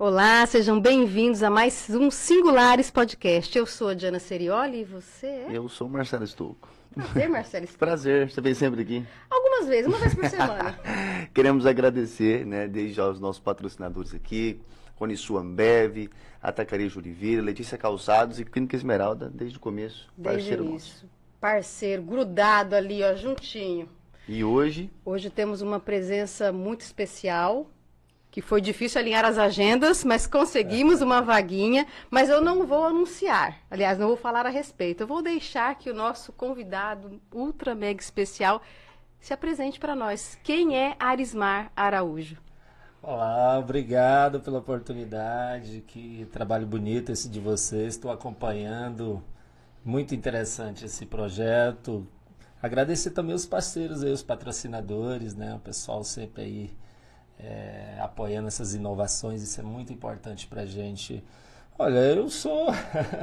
Olá, sejam bem-vindos a mais um Singulares Podcast. Eu sou a Diana Serioli e você é? Eu sou o Marcelo Estouco. Prazer, Marcelo Estouco. Prazer, você vem sempre aqui? Algumas vezes, uma vez por semana. Queremos agradecer, né, desde já os nossos patrocinadores aqui, Rony Suambev, Atacaria Oliveira, Letícia Calçados e Clínica Esmeralda, desde o começo, Desde parceiro o nosso. início. Parceiro, grudado ali, ó, juntinho. E hoje, Hoje temos uma presença muito especial, que foi difícil alinhar as agendas, mas conseguimos uma vaguinha. Mas eu não vou anunciar, aliás, não vou falar a respeito. Eu vou deixar que o nosso convidado ultra mega especial se apresente para nós. Quem é Arismar Araújo? Olá, obrigado pela oportunidade. Que trabalho bonito esse de vocês. Estou acompanhando. Muito interessante esse projeto. Agradecer também os parceiros aí, os patrocinadores, né? O pessoal sempre aí é, apoiando essas inovações. Isso é muito importante pra gente. Olha, eu sou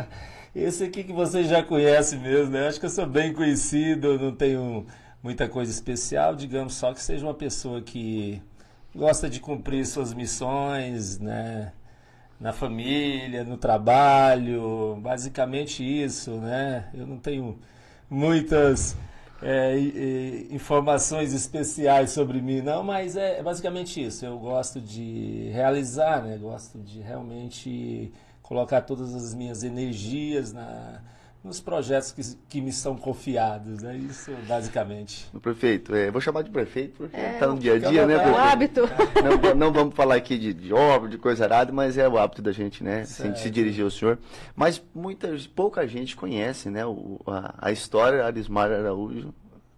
esse aqui que vocês já conhecem mesmo, né? Acho que eu sou bem conhecido, não tenho muita coisa especial, digamos só que seja uma pessoa que gosta de cumprir suas missões, né? Na família, no trabalho, basicamente isso, né? Eu não tenho muitas é, e- informações especiais sobre mim, não, mas é basicamente isso. Eu gosto de realizar, né? Gosto de realmente colocar todas as minhas energias na, nos projetos que, que me são confiados. É isso, basicamente. o prefeito, é, vou chamar de prefeito porque É, tá no dia a dia, né, É o prefeito? hábito. Não, não vamos falar aqui de, de obra, de coisa arada, mas é o hábito da gente, né? Se, Certo. se dirigir ao senhor. Mas muita, pouca gente conhece, né? o- a, a história Arismar Araújo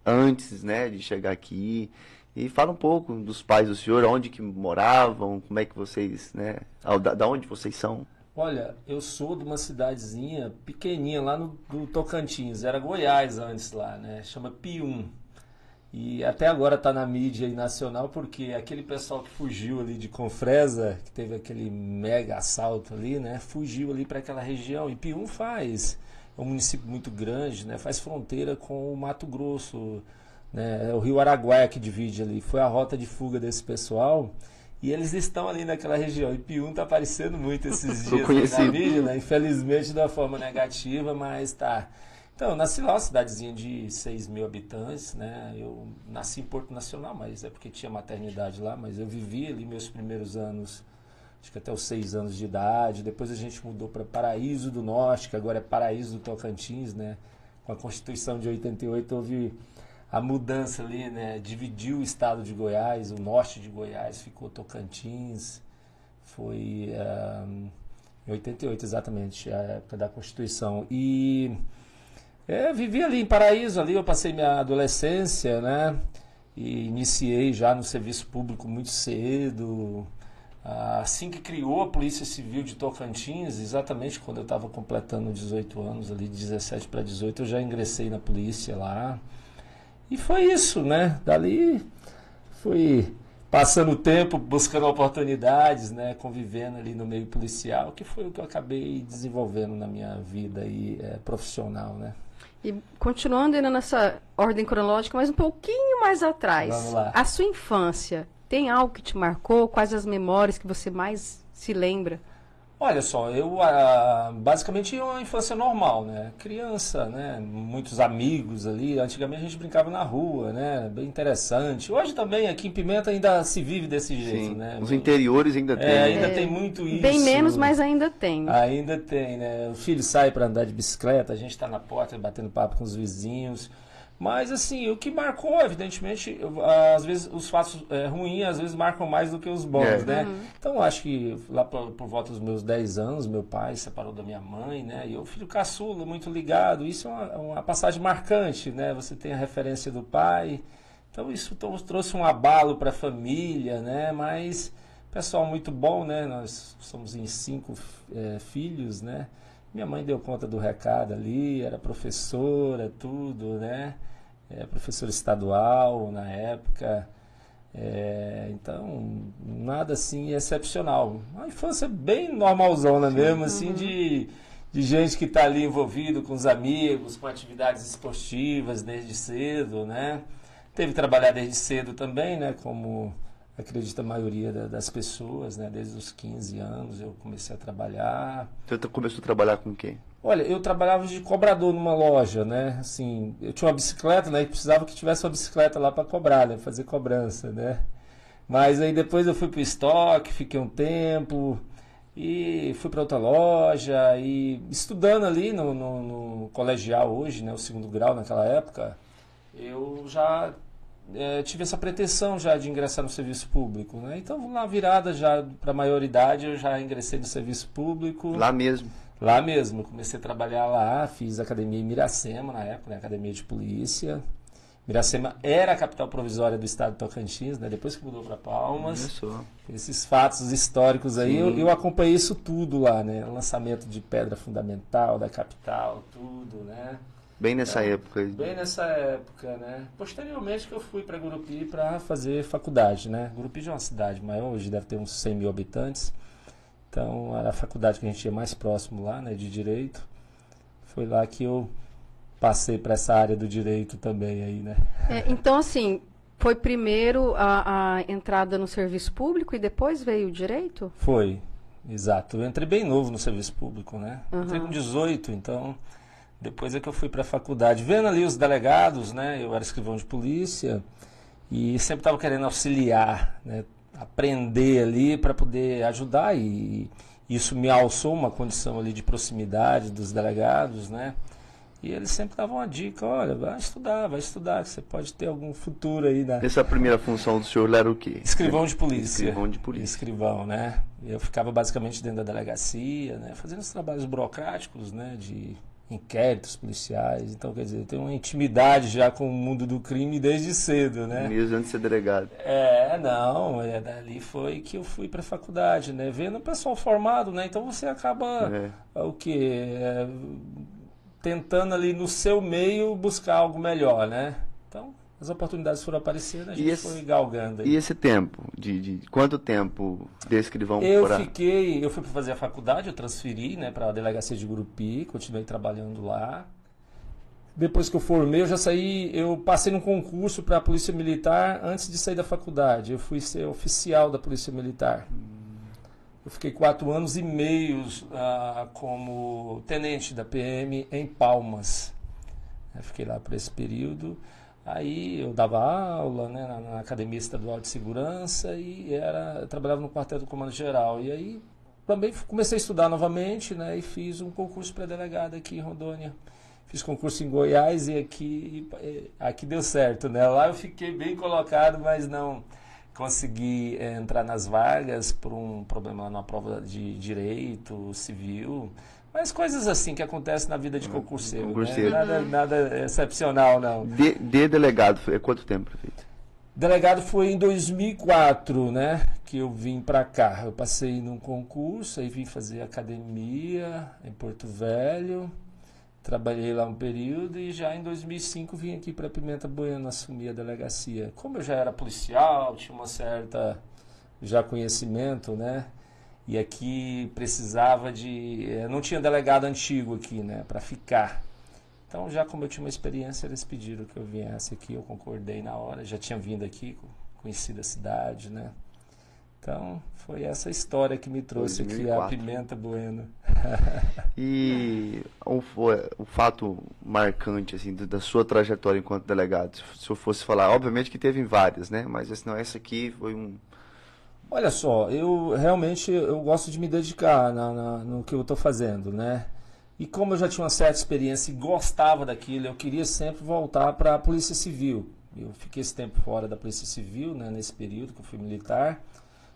antes, né? De chegar aqui. E fala um pouco dos pais do senhor, onde que moravam, como é que vocês, né? Da, da onde vocês são. Olha, eu sou de uma cidadezinha pequenininha lá no do Tocantins, era Goiás antes lá, né? Chama Pium. E até agora tá na mídia nacional porque aquele pessoal que fugiu ali de Confresa, que teve aquele mega assalto ali, né? Fugiu ali para aquela região. E Pium faz, é um município muito grande, né? Faz fronteira com o Mato Grosso, né? É o Rio Araguaia que divide ali. Foi a rota de fuga desse pessoal. E eles estão ali naquela região. E Pium tá aparecendo muito esses dias conhecido. na mídia, né? Infelizmente de uma forma negativa, mas tá. Então, eu nasci lá, uma cidadezinha de 6 mil habitantes, né? Eu nasci em Porto Nacional, mas é porque tinha maternidade lá, mas eu vivi ali meus primeiros anos, acho que até os 6 anos de idade. Depois a gente mudou para Paraíso do Norte, que agora é Paraíso do Tocantins, né? Com a Constituição de 88 houve a mudança ali, né? Dividiu o estado de Goiás, o norte de Goiás ficou Tocantins. Foi ah, em 88 exatamente, a época da Constituição. E é, vivi ali em Paraíso, ali eu passei minha adolescência, né? E iniciei já no serviço público muito cedo. Ah, Assim que criou a Polícia Civil de Tocantins, exatamente quando eu estava completando 18 anos, ali de 17 para 18, eu já ingressei na polícia lá. E foi isso, né? Dali fui passando o tempo, buscando oportunidades, né? Convivendo ali no meio policial, que foi o que eu acabei desenvolvendo na minha vida aí, eh, profissional, né? E continuando ainda nessa ordem cronológica, mas um pouquinho mais atrás. Vamos lá. A sua infância, tem algo que te marcou? Quais as memórias que você mais se lembra? Olha só, eu ah, basicamente tinha uma infância normal, né? Criança, né? Muitos amigos ali. Antigamente a gente brincava na rua, né? Bem interessante. Hoje também aqui em Pimenta ainda se vive desse jeito, Sim. né? Os Bem- interiores ainda tem. É, né? ainda É, tem muito isso. Bem menos, mas ainda tem. Ainda tem, né? O filho sai para andar de bicicleta, a gente está na porta batendo papo com os vizinhos. Mas, assim, o que marcou, evidentemente, às vezes os fatos é, ruins, às vezes marcam mais do que os bons, É. né? Então, eu acho que lá por, por volta dos meus 10 anos, meu pai se separou da minha mãe, né? E eu, filho caçula, muito ligado. Isso é uma, uma passagem marcante, né? Você tem a referência do pai. Então, isso trouxe um abalo para a família, né? Mas, pessoal muito bom, né? Nós somos em cinco eh, filhos, né? Minha mãe deu conta do recado ali, era professora, tudo, né? É, professora estadual na época. É, então, nada assim excepcional. Uma infância bem normalzona mesmo, assim, de, de gente que está ali envolvido com os amigos, com atividades esportivas desde cedo, né? Teve que trabalhar desde cedo também, né? Como acredita a maioria da, das pessoas, né? Desde os 15 anos eu comecei a trabalhar. Você começou a trabalhar com quem? Olha, eu trabalhava de cobrador numa loja, né? Assim, eu tinha uma bicicleta, né? E precisava que tivesse uma bicicleta lá para cobrar, né? Fazer cobrança, né? Mas aí depois eu fui pro estoque, fiquei um tempo e fui para outra loja e estudando ali no, no, no, colegial hoje, né? O segundo grau naquela época, eu já é, tive essa pretensão já de ingressar no serviço público, né? Então na virada já para maioridade eu já ingressei no serviço público. Lá mesmo. Lá mesmo, comecei a trabalhar lá, fiz academia em Miracema na época, né, academia de polícia. Miracema era a capital provisória do estado de Tocantins, né, depois que mudou para Palmas. Esses fatos históricos aí, eu, eu, acompanhei isso tudo lá, né? Lançamento de pedra fundamental da capital, tudo, né? Bem nessa é, época. Bem nessa época, né? Posteriormente que eu fui para Gurupi para fazer faculdade, né? Gurupi já é uma cidade maior, hoje deve ter uns 100 mil habitantes. Então, era a faculdade que a gente ia mais próximo lá, né, de direito. Foi lá que eu passei para essa área do direito também aí, né? É, então, assim, foi primeiro a, a, entrada no serviço público e depois veio o direito? Foi, exato. Eu entrei bem novo no serviço público, né? Uhum. Entrei com 18, então depois é que eu fui para a faculdade. Vendo ali os delegados, né? Eu era escrivão de polícia e sempre estava querendo auxiliar, né? aprender ali para poder ajudar e isso me alçou uma condição ali de proximidade dos delegados, né? E eles sempre davam uma dica, olha, vai estudar, vai estudar, que você pode ter algum futuro aí, né? Essa primeira função do senhor era o quê? Escrivão de polícia. Escrivão de polícia. Escrivão, né? Eu ficava basicamente dentro da delegacia, né? Fazendo os trabalhos burocráticos, né? De inquéritos policiais. Então, quer dizer, tem uma intimidade já com o mundo do crime desde cedo, né? Mesmo antes de ser delegado. É, não, é, dali foi que eu fui para a faculdade, né? Vendo o pessoal formado, né? Então você acaba, é. o quê? É, tentando ali no seu meio buscar algo melhor, né? Então, as oportunidades foram aparecendo, a gente esse, foi galgando. Aí. E esse tempo? De, de quanto tempo de escrivão Eu fiquei, eu fui para fazer a faculdade, eu transferi né, para a delegacia de Gurupi, continuei trabalhando lá. Depois que eu formei, eu já saí, eu passei num concurso para a Polícia Militar antes de sair da faculdade. Eu fui ser oficial da Polícia Militar. Eu fiquei quatro anos e meio ah, como tenente da PM em Palmas. Eu fiquei lá por esse período. Aí eu dava aula né, na, na, Academia Estadual de Segurança e era, trabalhava no quartel do Comando Geral. E aí também comecei a estudar novamente né, e fiz um concurso para delegado aqui em Rondônia. Fiz concurso em Goiás e aqui, aqui deu certo. Né? Lá eu fiquei bem colocado, mas não consegui é, entrar nas vagas por um problema na prova de direito civil. Mas coisas assim que acontecem na vida de concurseiro. concurseiro. Né? Nada, nada excepcional, não. De, de delegado, foi quanto tempo, prefeito? Delegado foi em 2004, né? Que eu vim para cá. Eu passei num concurso, aí vim fazer academia em Porto Velho. Trabalhei lá um período e já em 2005 vim aqui para Pimenta Bueno assumir a delegacia. Como eu já era policial, tinha uma certa já conhecimento, né? E aqui precisava de. Eh, não tinha delegado antigo aqui, né, para ficar. Então, já como eu tinha uma experiência, eles pediram que eu viesse aqui, eu concordei na hora. Já tinha vindo aqui, conheci a cidade, né? Então, foi essa história que me trouxe 2004. aqui a Pimenta Bueno. e um, o fato marcante assim da sua trajetória enquanto delegado, se eu fosse falar, obviamente que teve várias, né? Mas não essa aqui foi um Olha só, eu realmente eu gosto de me dedicar na, na, no que eu estou fazendo, né? E como eu já tinha uma certa experiência e gostava daquilo, eu queria sempre voltar para a Polícia Civil. Eu fiquei esse tempo fora da Polícia Civil, né, nesse período que eu fui militar.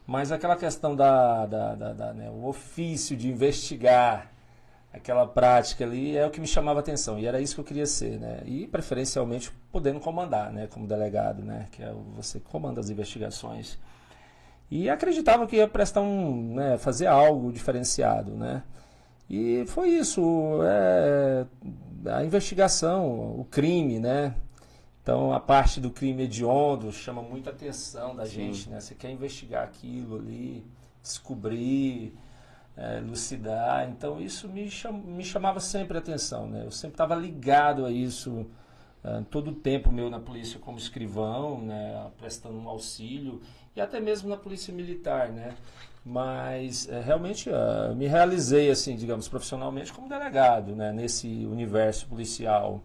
Mas aquela questão da, da, da, da né, o ofício de investigar, aquela prática ali é o que me chamava atenção e era isso que eu queria ser, né? E preferencialmente podendo comandar, né, como delegado, né, que é você comanda as investigações e acreditava que ia prestar um, né, fazer algo diferenciado, né? E foi isso, é, a investigação, o crime, né? Então a parte do crime hediondo chama muita atenção da Sim. gente, né? Você quer investigar aquilo ali, descobrir, é, lucidar. Então isso me, cham, me chamava sempre a atenção, né? Eu sempre estava ligado a isso uh, todo o tempo meu na polícia como escrivão, né? Prestando um auxílio e até mesmo na polícia militar, né? Mas é, realmente uh, me realizei, assim, digamos, profissionalmente como delegado, né? Nesse universo policial.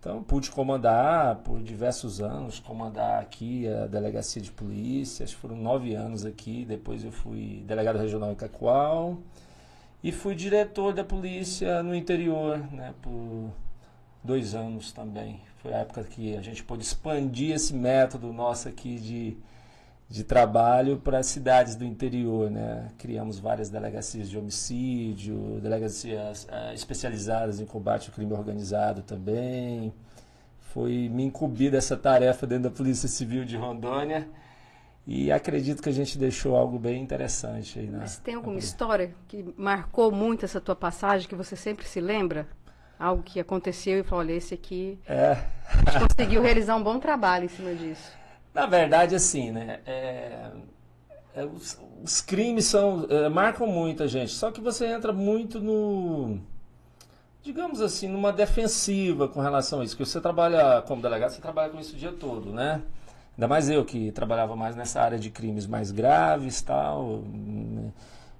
Então, pude comandar por diversos anos, comandar aqui a delegacia de polícia, acho que foram nove anos aqui. Depois eu fui delegado regional em Cacoal e fui diretor da polícia no interior, né, por dois anos também. Foi a época que a gente pôde expandir esse método nosso aqui de, de trabalho para as cidades do interior. Né? Criamos várias delegacias de homicídio, delegacias uh, especializadas em combate ao crime organizado também. Foi me incumbir dessa tarefa dentro da Polícia Civil de Rondônia e acredito que a gente deixou algo bem interessante aí. Mas tem alguma história que marcou muito essa tua passagem, que você sempre se lembra? Algo que aconteceu e falou, olha, esse aqui é. a gente conseguiu realizar um bom trabalho em cima disso. Na verdade, assim, né? É, é, os, os, crimes são é, marcam muito a gente. Só que você entra muito no, digamos assim, numa defensiva com relação a isso. Que você trabalha como delegado, você trabalha com isso o dia todo, né? Ainda mais eu que trabalhava mais nessa área de crimes mais graves tal.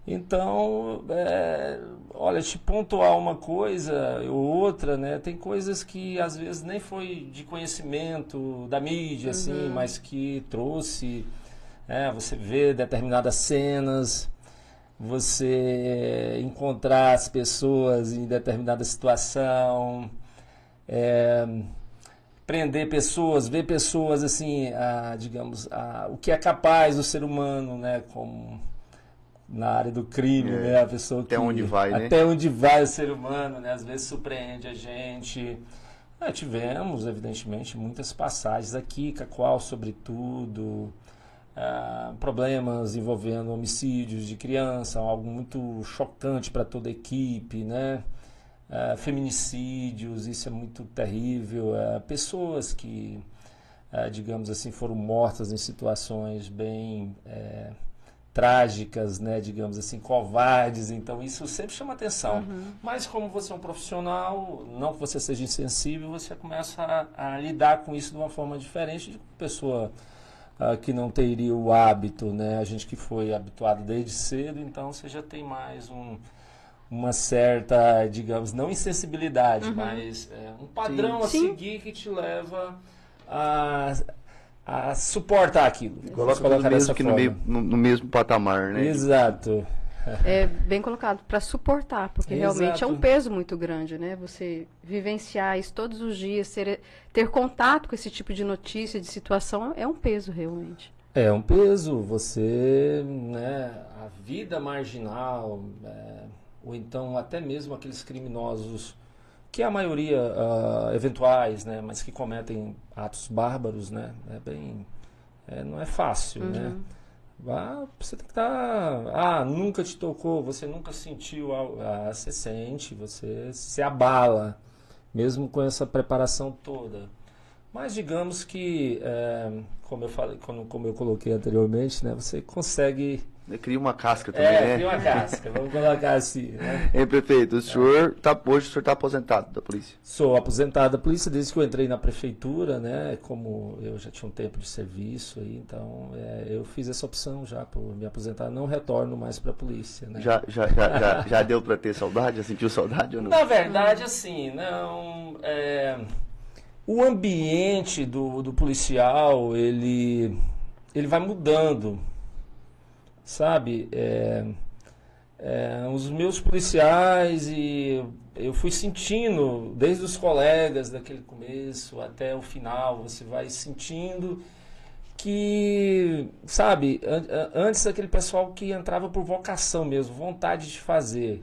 Então, é, olha, te pontuar uma coisa ou outra, né? Tem coisas que às vezes nem foi de conhecimento da mídia, assim, uhum. assim, mas que trouxe. É, você vê determinadas cenas, você encontrar as pessoas em determinada situação. É, prender pessoas, ver pessoas assim, a, digamos, a, o que é capaz do ser humano, né, como na área do crime, é, né, a pessoa até que, onde vai, né? até onde vai o ser humano, né, às vezes surpreende a gente. É, tivemos, evidentemente, muitas passagens aqui, Cacoal, sobretudo, ah, problemas envolvendo homicídios de criança, algo muito chocante para toda a equipe, né? uh, feminicídios, isso é muito terrível, pessoas que, digamos assim, foram mortas em situações bem eh, trágicas, né, digamos assim, covardes, então isso sempre chama atenção. Uhum. Mas como você é um profissional, não que você seja insensível, você começa a, a lidar com isso de uma forma diferente de uma pessoa uh, que não teria o hábito, né, a gente que foi habituado desde cedo, então você já tem mais um uma certa, digamos, não insensibilidade, uhum. mas é, um padrão Sim. a Sim. seguir que te leva a, a suportar aquilo. Coloca tudo mesmo que no, meio, no, no, mesmo patamar, né? Exato. É bem colocado, para suportar, porque Exato. realmente é um peso muito grande, né? Você vivenciar isso todos os dias, ter, ter contato com esse tipo de notícia, de situação, é um peso realmente. É um peso, você, né, a vida marginal, é, ou então até mesmo aqueles criminosos que a maioria uh, eventuais, né, mas que cometem atos bárbaros, né, é bem, é, não é fácil, né? uhum. né? Ah, você tem que estar, tá, ah, nunca te tocou, você nunca sentiu, ah, você sente, você se abala, mesmo com essa preparação toda. Mas digamos que, é, como eu falei, como, como eu coloquei anteriormente, né, você consegue Cria uma casca também, é, né? cria uma casca, vamos colocar assim. Né? Hein, prefeito, o senhor tá, hoje o senhor está aposentado da polícia? Sou aposentado da polícia desde que eu entrei na prefeitura, né? Como eu já tinha um tempo de serviço aí, então é, eu fiz essa opção já por me aposentar, não retorno mais para a polícia. Né? Já, já, já, já, já deu para ter saudade? Já sentiu saudade ou não? Na verdade, assim, não. É, o ambiente do, do policial, ele, ele vai mudando sabe? É, é, os meus policiais e eu fui sentindo, desde os colegas daquele começo até o final, você vai sentindo que, sabe, antes aquele pessoal que entrava por vocação mesmo, vontade de fazer.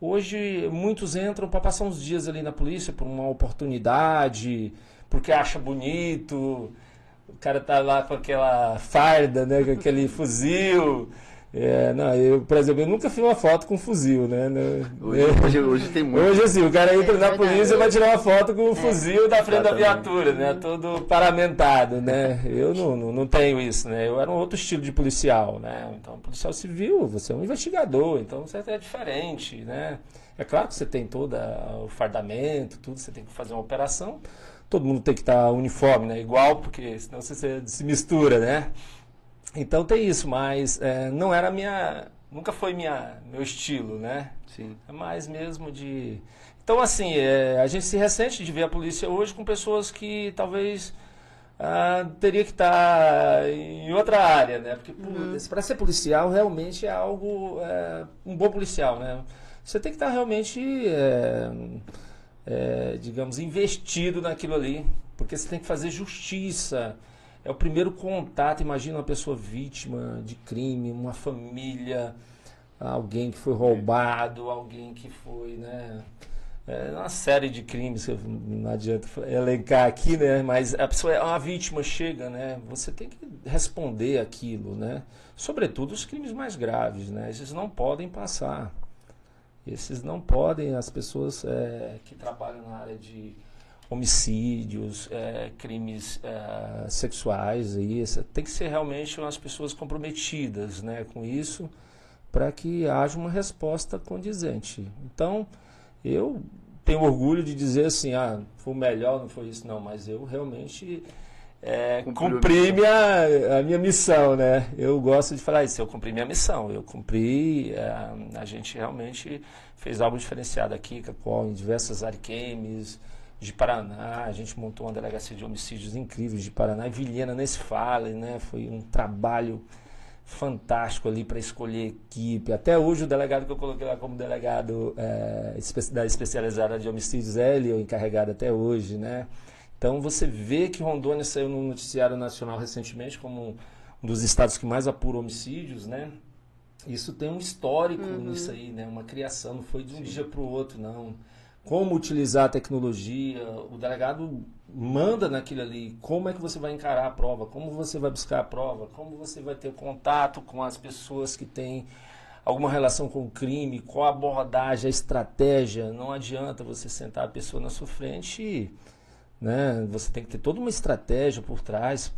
Hoje muitos entram para passar uns dias ali na polícia por uma oportunidade, porque acha bonito, o cara tá lá com aquela farda, né, com aquele fuzil. É, não, eu, por exemplo, eu nunca fiz uma foto com fuzil, né? Hoje, hoje, hoje tem muito. Hoje, assim, o cara entra é, na polícia e vai tirar uma foto com o é. fuzil da frente Exatamente. da viatura, né? Todo paramentado, né? Eu não, não, não, tenho isso, né? Eu era um outro estilo de policial, né? Então, policial civil, você é um investigador, então você é diferente, né? É claro que você tem todo o fardamento, tudo, você tem que fazer uma operação, todo mundo tem que estar uniforme, né? Igual, porque senão você se mistura, né? Então tem isso, mas é, não era minha. Nunca foi minha, meu estilo, né? Sim. É mais mesmo de. Então, assim, é, a gente se ressente de ver a polícia hoje com pessoas que talvez ah, teria que estar em outra área, né? Porque Uhum. para ser policial realmente é algo. é, um bom policial, né? Você tem que estar realmente, é, digamos, investido naquilo ali. Porque você tem que fazer justiça. É o primeiro contato. Imagina uma pessoa vítima de crime, uma família, alguém que foi roubado, alguém que foi, né? É uma série de crimes que não adianta elencar aqui, né? Mas a pessoa é uma vítima, chega, né? Você tem que responder aquilo, né? Sobretudo os crimes mais graves, né? Esses não podem passar. Esses não podem, as pessoas é, que trabalham na área de homicídios, é, crimes é, sexuais, aí, essa- tem que ser realmente umas pessoas comprometidas né, com isso para que haja uma resposta condizente. Então, eu tenho orgulho de dizer assim, ah, foi melhor, não foi isso, não, mas eu realmente é, a cumpri minha, a minha missão, né? Eu gosto de falar isso, eu cumpri minha missão, eu cumpri, é, a gente realmente fez algo diferenciado aqui, Cacoal, em diversas ariquemes, de Paraná, a gente montou uma delegacia de homicídios incríveis de Paraná, e Vilhena nesse fale, né? Foi um trabalho fantástico ali para escolher equipe. Até hoje o delegado que eu coloquei lá como delegado é, da especializada de homicídios é ele, o encarregado até hoje, né? Então você vê que Rondônia saiu no noticiário nacional recentemente como um dos estados que mais apura homicídios, né? Isso tem um histórico nisso aí, né? Uma criação, não foi de um dia para o outro, não. Como utilizar a tecnologia, o delegado manda naquilo ali, como é que você vai encarar a prova, como você vai buscar a prova, como você vai ter contato com as pessoas que têm alguma relação com o crime, qual a abordagem, a estratégia. Não adianta você sentar a pessoa na sua frente e né? Você tem que ter toda uma estratégia por trás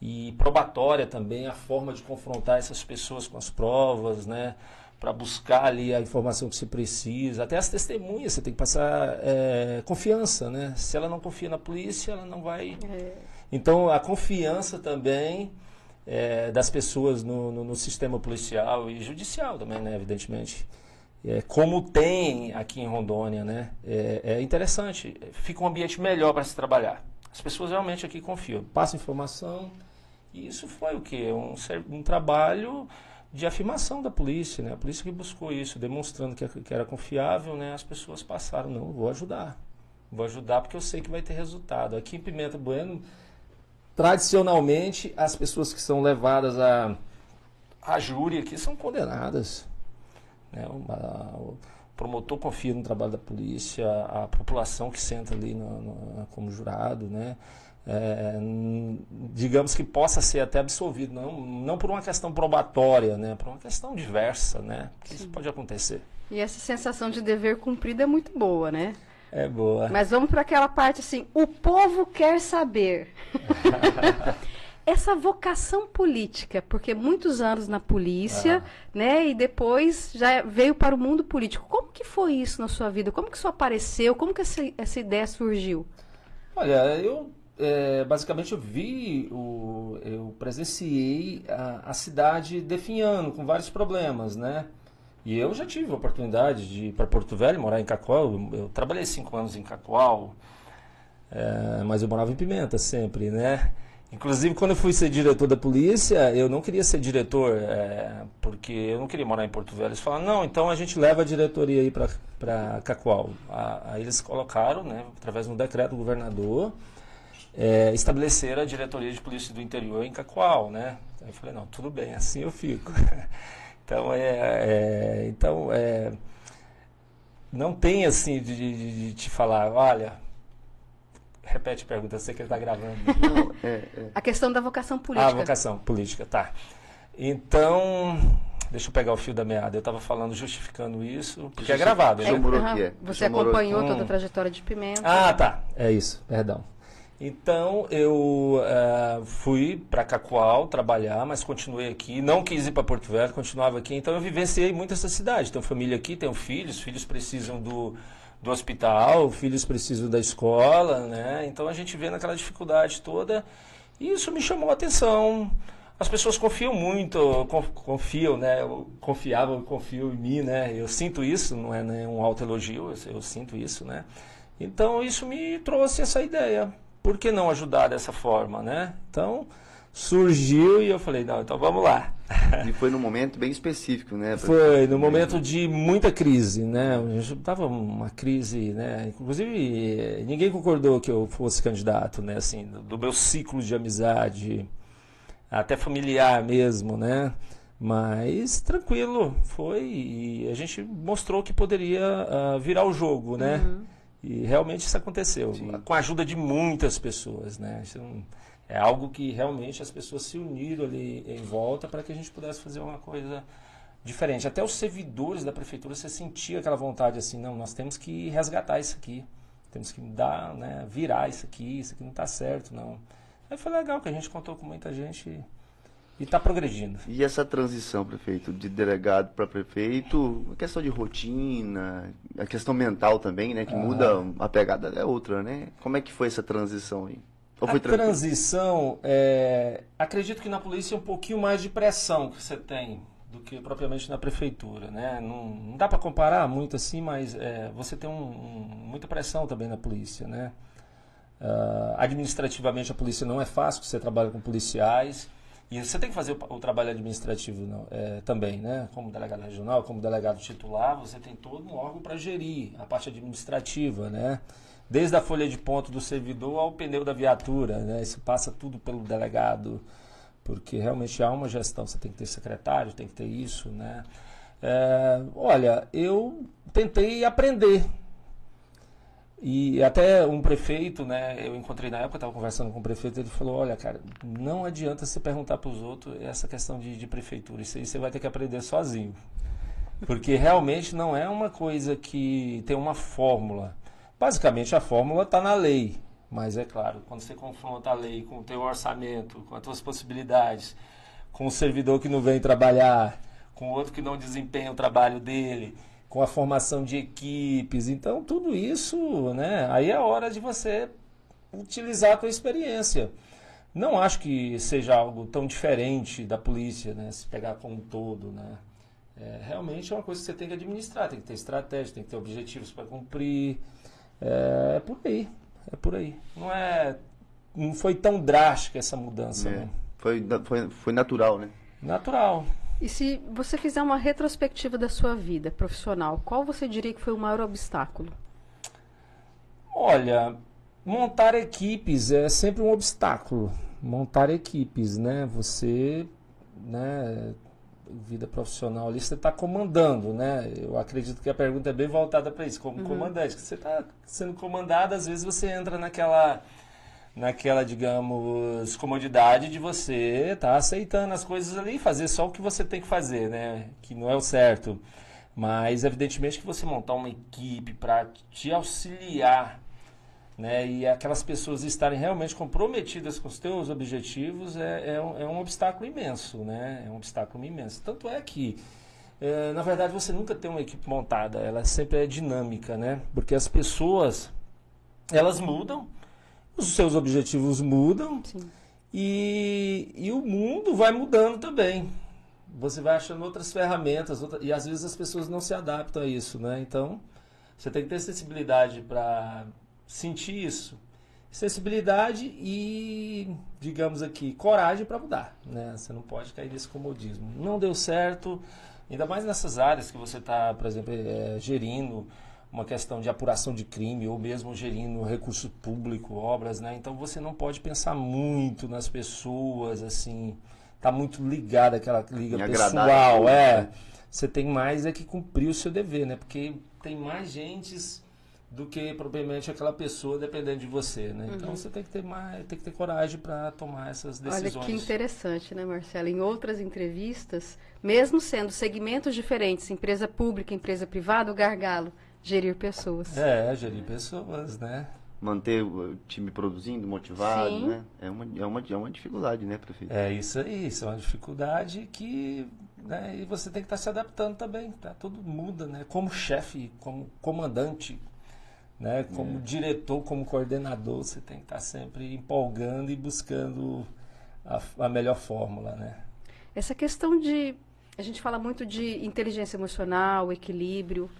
e probatória também, a forma de confrontar essas pessoas com as provas, né? Para buscar ali a informação que se precisa, até as testemunhas, você tem que passar é, confiança, né? Se ela não confia na polícia, ela não vai. Então a confiança também é, das pessoas no, no, no sistema policial e judicial também, né? Evidentemente é, como tem aqui em Rondônia, né? É, é interessante, fica um ambiente melhor para se trabalhar. As pessoas realmente aqui confiam, passam informação e isso foi o que um, um trabalho de afirmação da polícia, né? A polícia que buscou isso, demonstrando que, que era confiável, né? As pessoas passaram, não, vou ajudar, vou ajudar porque eu sei que vai ter resultado. Aqui em Pimenta Bueno, tradicionalmente as pessoas que são levadas a a júri aqui são condenadas. Né? O, promotor confia no trabalho da polícia, a população que senta ali no- no- como jurado, né? É, digamos que possa ser até absolvido, não, não por uma questão probatória, né? por uma questão diversa, né? Porque isso pode acontecer. E essa sensação de dever cumprido é muito boa, né? É boa. Mas vamos para aquela parte assim, o povo quer saber. Essa vocação política, porque muitos anos na polícia, né, e depois já veio para o mundo político. Como que foi isso na sua vida? Como que isso apareceu? Como que essa, essa ideia surgiu? Olha, eu é, basicamente eu vi, o, eu presenciei a, a cidade definhando com vários problemas, né? E eu já tive a oportunidade de ir para Porto Velho, morar em Cacoal. Eu, eu trabalhei cinco anos em Cacoal, é, mas eu morava em Pimenta sempre, né? Inclusive, quando eu fui ser diretor da polícia, eu não queria ser diretor, é, porque eu não queria morar em Porto Velho. Eles falaram, não, então a gente leva a diretoria aí para Cacoal. Aí eles colocaram, né, através de um decreto do governador, é, estabelecer a diretoria de polícia do interior em Cacoal, né? Aí eu falei, não, tudo bem, assim eu fico. então, é, é, então é, não tem assim de, de- de te falar, olha, repete a pergunta, eu sei que ele está gravando. Não, é, é. A questão da vocação Ah, política. vocação política, tá. Então, deixa eu pegar o fio da meada. Eu estava falando, justificando isso, porque é gravado, É, né? É? Você acompanhou aqui? toda a Hum. trajetória de Pimenta. Ah, tá. É isso, perdão. Então eu eh, fui para Cacoal trabalhar, mas continuei aqui. Não quis ir para Porto Velho, continuava aqui. Então eu vivenciei muito essa cidade. Tenho família aqui, tenho filhos, filhos precisam do, do hospital, filhos precisam da escola, né? Então a gente vê naquela dificuldade toda. E isso me chamou a atenção. as pessoas confiam muito, confiam, né? Confiavam, confiam em mim, né? Eu sinto isso, não é nenhum autoelogio, eu, eu sinto isso, né? Então isso me trouxe essa ideia. Por que não ajudar dessa forma, né? Então surgiu e eu falei, não, então vamos lá. E foi num momento bem específico, né? Foi, no momento de muita crise, né? Estava uma crise, né? Inclusive, ninguém concordou que eu fosse candidato, né? Assim, do meu ciclo de amizade, até familiar mesmo, né? Mas tranquilo, foi e a gente mostrou que poderia uh, virar o jogo, né? Uhum. E realmente isso aconteceu, Sim. com a ajuda de muitas pessoas, né? Isso é algo que realmente as pessoas se uniram ali em volta para que a gente pudesse fazer uma coisa diferente. Até os servidores da prefeitura, você sentia aquela vontade assim, não, nós temos que resgatar isso aqui, temos que dar, né, virar isso aqui, isso aqui não está certo, não. Aí foi legal que a gente contou com muita gente e está progredindo. E essa transição, prefeito, de delegado para prefeito, a questão de rotina, a questão mental também, né, que ah. muda, a pegada é outra, né? Como é que foi essa transição aí? Ou foi a tranquilo? transição, é, acredito que na polícia é um pouquinho mais de pressão que você tem do que propriamente na prefeitura, né? Não, não dá para comparar muito assim, mas é, você tem um, um, muita pressão também na polícia, né? Uh, administrativamente a polícia não é fácil, você trabalha com policiais e você tem que fazer o, o trabalho administrativo não, é, também, né? Como delegado regional, como delegado titular, você tem todo um órgão para gerir a parte administrativa, né? Desde a folha de ponto do servidor ao pneu da viatura, né? Isso passa tudo pelo delegado, porque realmente há uma gestão, você tem que ter secretário, tem que ter isso, né? É, olha, eu tentei aprender. E até um prefeito, né, eu encontrei na época, estava conversando com o prefeito, ele falou, olha, cara, não adianta você perguntar para os outros essa questão de, de prefeitura, isso aí você vai ter que aprender sozinho. Porque realmente não é uma coisa que tem uma fórmula. Basicamente a fórmula está na lei, mas é claro, quando você confronta a lei com o teu orçamento, com as tuas possibilidades, com o servidor que não vem trabalhar, com outro que não desempenha o trabalho dele, com a formação de equipes, então tudo isso, né? Aí é hora de você utilizar a tua experiência. Não acho que seja algo tão diferente da polícia, né? Se pegar como um todo, né? É, realmente é uma coisa que você tem que administrar, tem que ter estratégia, tem que ter objetivos para cumprir. É, é, por aí. É por aí. Não é. Não foi tão drástica essa mudança, é. Foi, foi, foi natural, né? Natural. E se você fizer uma retrospectiva da sua vida profissional, qual você diria que foi o maior obstáculo? Olha, montar equipes é sempre um obstáculo. Montar equipes, né? Você, né, vida profissional ali, você está comandando, né? Eu acredito que a pergunta é bem voltada para isso, como uhum. comandante. Você está sendo comandado, às vezes você entra naquela, naquela, digamos, comodidade de você estar tá aceitando as coisas ali e fazer só o que você tem que fazer, né? Que não é o certo. Mas, evidentemente, que você montar uma equipe para te auxiliar né, e aquelas pessoas estarem realmente comprometidas com os teus objetivos é, é, um, é um obstáculo imenso, né? É um obstáculo imenso. Tanto é que, é, na verdade, você nunca tem uma equipe montada, ela sempre é dinâmica, né? Porque as pessoas, elas mudam, os seus objetivos mudam e, e o mundo vai mudando também. Você vai achando outras ferramentas outra, e às vezes as pessoas não se adaptam a isso, né? Então, você tem que ter sensibilidade para sentir isso. Sensibilidade e, digamos aqui, coragem para mudar. Né? Você não pode cair nesse comodismo. Não deu certo, ainda mais nessas áreas que você está, por exemplo, é, gerindo uma questão de apuração de crime ou mesmo gerindo recurso público, obras, né? Então você não pode pensar muito nas pessoas, assim, tá muito ligado àquela liga pessoal, é. Né? Você tem mais é que cumprir o seu dever, né? Porque tem mais gentes do que propriamente aquela pessoa dependendo de você, né? Então, uhum. Então você tem que ter mais, tem que ter coragem para tomar essas decisões. Olha que interessante, né, Marcelo? Em outras entrevistas, mesmo sendo segmentos diferentes, empresa pública, empresa privada, o gargalo gerir pessoas. É, gerir pessoas, né? Manter o time produzindo, motivado, Sim. né? É uma, é, uma, é uma dificuldade, né, prefeito? É isso aí, isso é uma dificuldade que né, e você tem que estar tá se adaptando também, tá? Tudo muda, né? Como chefe, como comandante, né? Como é. diretor, como coordenador, você tem que estar sempre empolgando e buscando a, a melhor fórmula, né? Essa questão de. A gente fala muito de inteligência emocional, equilíbrio.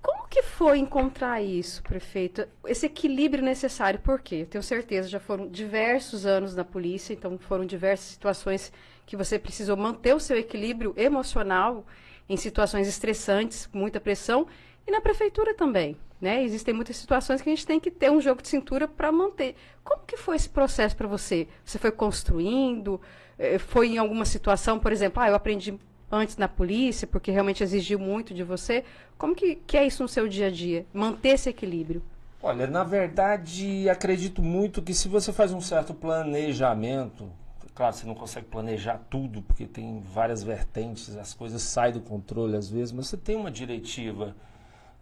Como que foi encontrar isso, prefeito? Esse equilíbrio necessário, por quê? Eu tenho certeza, já foram diversos anos na polícia, então foram diversas situações que você precisou manter o seu equilíbrio emocional em situações estressantes, com muita pressão, e na prefeitura também. Né? Existem muitas situações que a gente tem que ter um jogo de cintura para manter. Como que foi esse processo para você? Você foi construindo? Eh, foi em alguma situação, por exemplo, ah, eu aprendi antes na polícia, porque realmente exigiu muito de você. Como que, que é isso no seu dia a dia? Manter esse equilíbrio? Olha, na verdade, acredito muito que se você faz um certo planejamento, claro, você não consegue planejar tudo, porque tem várias vertentes, as coisas saem do controle às vezes, mas você tem uma diretiva.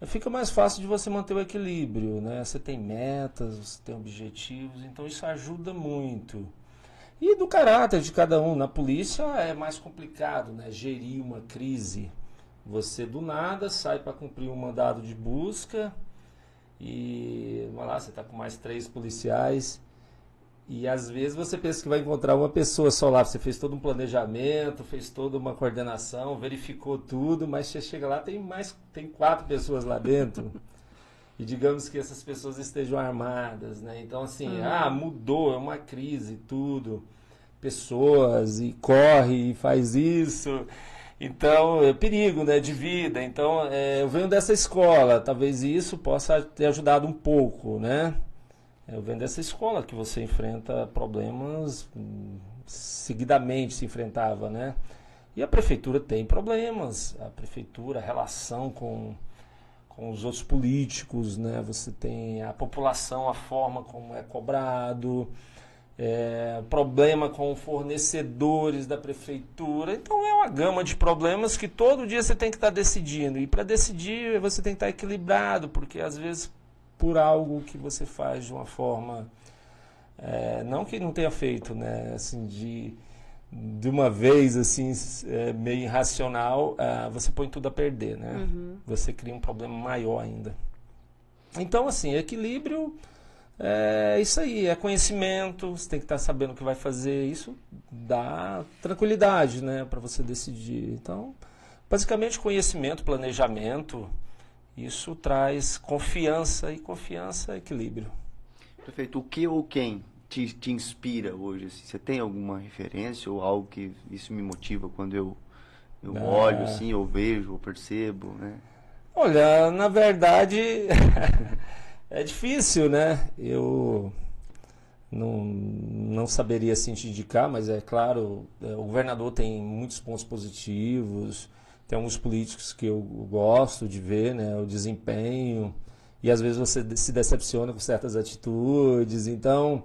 Fica mais fácil de você manter o equilíbrio, né? Você tem metas, você tem objetivos, então isso ajuda muito. E do caráter de cada um. Na polícia é mais complicado, né? Gerir uma crise. Você do nada sai para cumprir um mandado de busca e vai lá, você está com mais três policiais e às vezes você pensa que vai encontrar uma pessoa só lá. Você fez todo um planejamento, fez toda uma coordenação, verificou tudo, mas você chega lá tem mais tem quatro pessoas lá dentro. e digamos que essas pessoas estejam armadas, né? Então assim, uhum. ah, mudou, é uma crise, tudo. Pessoas e corre e faz isso. Então, é perigo, né, de vida. Então, é, eu venho dessa escola, talvez isso possa ter ajudado um pouco, né? Eu venho dessa escola que você enfrenta problemas seguidamente se enfrentava, né? E a prefeitura tem problemas, a prefeitura, a relação com com os outros políticos, né? Você tem a população, a forma como é cobrado, é, problema com fornecedores da prefeitura. Então é uma gama de problemas que todo dia você tem que estar tá decidindo. E para decidir você tem que estar tá equilibrado, porque às vezes por algo que você faz de uma forma é, não que não tenha feito, né? Assim de de uma vez assim é, meio irracional, uh, você põe tudo a perder, né? Uhum. Você cria um problema maior ainda. Então, assim, equilíbrio é isso aí, é conhecimento, você tem que estar tá sabendo o que vai fazer, isso dá tranquilidade, né, para você decidir. Então, basicamente conhecimento, planejamento, isso traz confiança e confiança é equilíbrio. Prefeito, o que ou quem te, te inspira hoje? Assim? Você tem alguma referência ou algo que isso me motiva quando eu, eu ah. olho assim, ou vejo, ou percebo, né? Olha, na verdade é difícil, né? Eu não, não saberia assim te indicar, mas é claro, é, o governador tem muitos pontos positivos, tem alguns políticos que eu gosto de ver, né? O desempenho, e às vezes você se decepciona com certas atitudes, então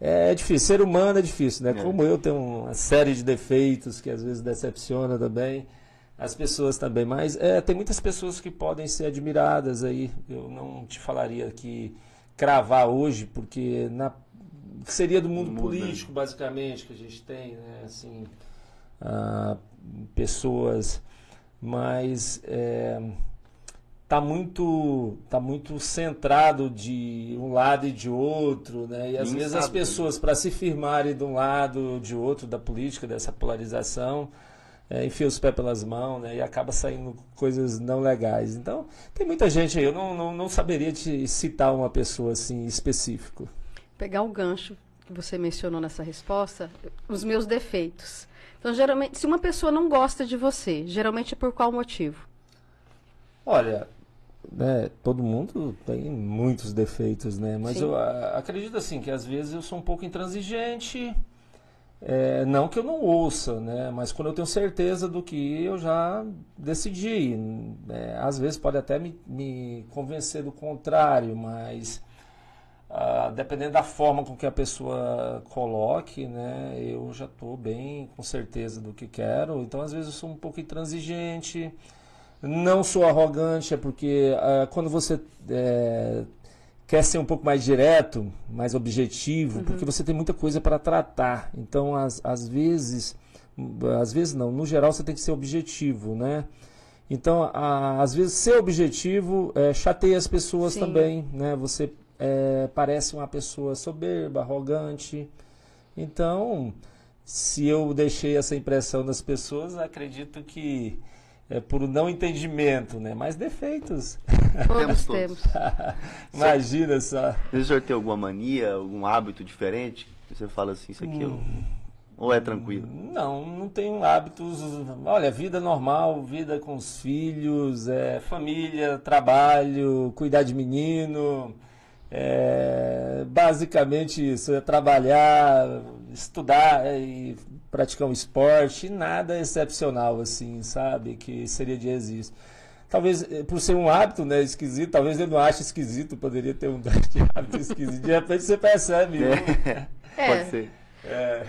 é difícil, ser humano é difícil, né? É. Como eu tenho uma série de defeitos que às vezes decepciona também as pessoas também. Mas é, tem muitas pessoas que podem ser admiradas aí. Eu não te falaria que cravar hoje, porque na, seria do mundo Muda. político, basicamente, que a gente tem, né? Assim, ah, pessoas, mas. É, tá muito tá muito centrado de um lado e de outro, né? E às vezes as pessoas para se firmarem de um lado ou de outro da política dessa polarização é, enfia os pés pelas mãos, né? E acaba saindo coisas não legais. Então tem muita gente aí. Eu não, não, não saberia te citar uma pessoa assim específico. Pegar o gancho que você mencionou nessa resposta, os meus defeitos. Então geralmente, se uma pessoa não gosta de você, geralmente é por qual motivo? Olha, né, todo mundo tem muitos defeitos, né? Mas Sim. eu a, acredito assim que às vezes eu sou um pouco intransigente. É, não que eu não ouça, né? Mas quando eu tenho certeza do que eu já decidi. Né? Às vezes pode até me, me convencer do contrário, mas ah, dependendo da forma com que a pessoa coloque, né? Eu já estou bem com certeza do que quero. Então às vezes eu sou um pouco intransigente não sou arrogante, é porque uh, quando você é, quer ser um pouco mais direto, mais objetivo, uhum. porque você tem muita coisa para tratar. Então, às, às vezes, às vezes não, no geral você tem que ser objetivo, né? Então, a, às vezes, ser objetivo é, chateia as pessoas Sim. também, né? Você é, parece uma pessoa soberba, arrogante. Então, se eu deixei essa impressão nas pessoas, acredito que é por não entendimento, né? Mas defeitos. Todos temos. Imagina só. O senhor tem alguma mania, algum hábito diferente? Você fala assim, isso aqui eu... Ou é tranquilo? Não, não tenho hábitos. Olha, vida normal, vida com os filhos, é, família, trabalho, cuidar de menino. É, basicamente isso, é trabalhar, estudar é, e praticar um esporte, nada excepcional assim, sabe? Que seria de existir. Talvez, é, por ser um hábito né, esquisito, talvez eu não ache esquisito, poderia ter um hábito esquisito. De repente você percebe. É. é. Pode ser. É.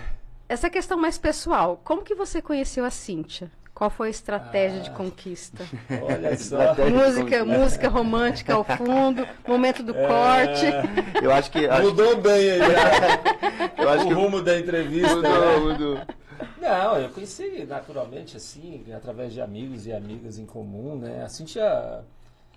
Essa questão mais pessoal, como que você conheceu a Cíntia? Qual foi a estratégia ah, de conquista? Olha só. música, música romântica ao fundo, momento do é, corte. Eu acho que. Acho mudou que... bem aí. eu acho o que rumo da entrevista. Mudou, né? mudou. Não, eu conheci naturalmente, assim, através de amigos e amigas em comum, né? A Cíntia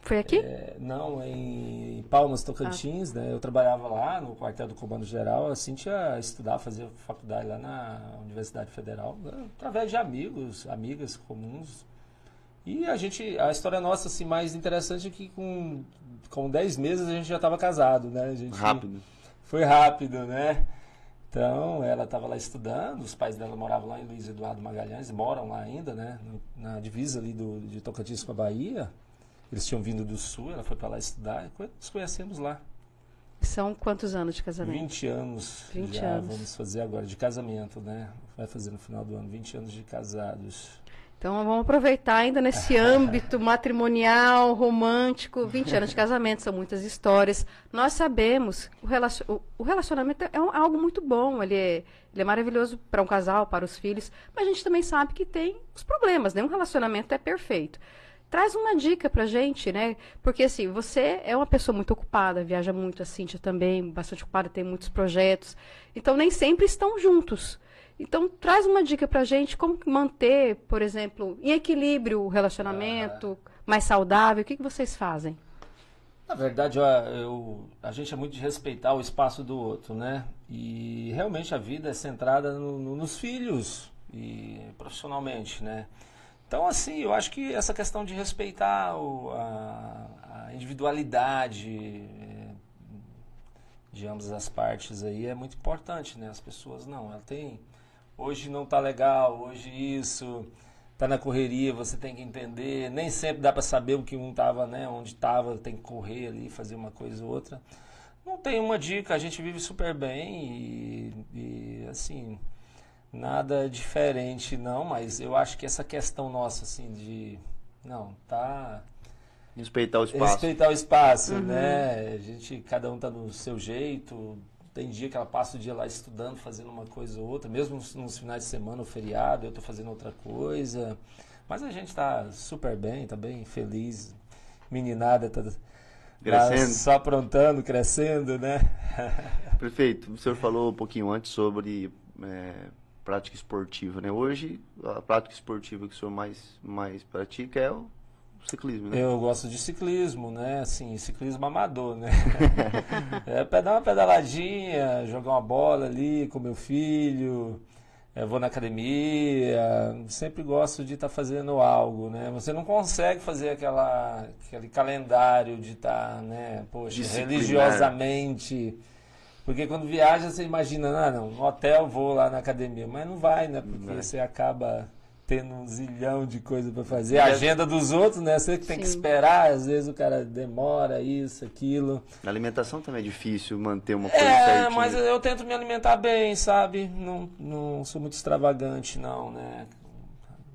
foi aqui? É, não, em Palmas, Tocantins, ah. né? Eu trabalhava lá no quartel do Comando Geral, a Cintia estudava, fazia faculdade lá na Universidade Federal, né? através de amigos, amigas comuns. E a gente, a história nossa, assim, mais interessante é que com, com 10 meses a gente já estava casado, né? Gente, rápido. Foi rápido, né? Então, ela estava lá estudando, os pais dela moravam lá em Luiz Eduardo Magalhães, moram lá ainda, né? Na divisa ali do, de Tocantins com a Bahia. Eles tinham vindo do sul, ela foi para lá estudar, e nos conhecemos lá. São quantos anos de casamento? 20 anos. 20 já anos. Vamos fazer agora de casamento, né? Vai fazer no final do ano 20 anos de casados. Então vamos aproveitar ainda nesse âmbito matrimonial, romântico, 20 anos de casamento, são muitas histórias. Nós sabemos o, o relacionamento é um, algo muito bom, ele é, ele é maravilhoso para um casal, para os filhos, mas a gente também sabe que tem os problemas, nenhum relacionamento é perfeito. Traz uma dica pra gente, né? Porque assim, você é uma pessoa muito ocupada, viaja muito, a Cíntia também, bastante ocupada, tem muitos projetos. Então nem sempre estão juntos. Então traz uma dica pra gente como manter, por exemplo, em equilíbrio o relacionamento, ah. mais saudável. O que, que vocês fazem? Na verdade, eu, eu, a gente é muito de respeitar o espaço do outro, né? E realmente a vida é centrada no, no, nos filhos e profissionalmente, né? Então, assim, eu acho que essa questão de respeitar o, a, a, individualidade é, de ambas as partes aí é muito importante, né? As pessoas não, ela tem hoje não tá legal, hoje isso tá na correria, você tem que entender, nem sempre dá para saber o que um tava, né, onde tava, tem que correr ali, fazer uma coisa ou outra. Não tem uma dica, a gente vive super bem e, e assim, nada diferente não, mas eu acho que essa questão nossa assim de não, tá respeitar o espaço. Respeitar o espaço, uhum. né? A gente cada um tá no seu jeito. Tem dia que ela passa o dia lá estudando, fazendo uma coisa ou outra, mesmo nos, nos finais de semana, o feriado, eu tô fazendo outra coisa. Mas a gente tá super bem, tá bem feliz. Meninada tá crescendo. só aprontando, crescendo, né? Perfeito. O senhor falou um pouquinho antes sobre é, prática esportiva, né? Hoje, a prática esportiva que o senhor mais, mais pratica é o ciclismo, né? Eu gosto de ciclismo, né? Assim, ciclismo amador, né? é dar uma pedaladinha, jogar uma bola ali com meu filho, eu vou na academia, sempre gosto de estar tá fazendo algo, né? Você não consegue fazer aquela, aquele calendário de estar, tá, né? Poxa, religiosamente porque quando viaja, você imagina, ah, não, no hotel vou lá na academia. Mas não vai, né? Porque você acaba tendo um zilhão de coisas para fazer. A agenda dos outros, né? Você que tem Sim. que esperar, às vezes o cara demora isso, aquilo. A alimentação também é difícil manter uma coisa É, certinha. mas eu tento me alimentar bem, sabe? Não, não sou muito extravagante, não, né?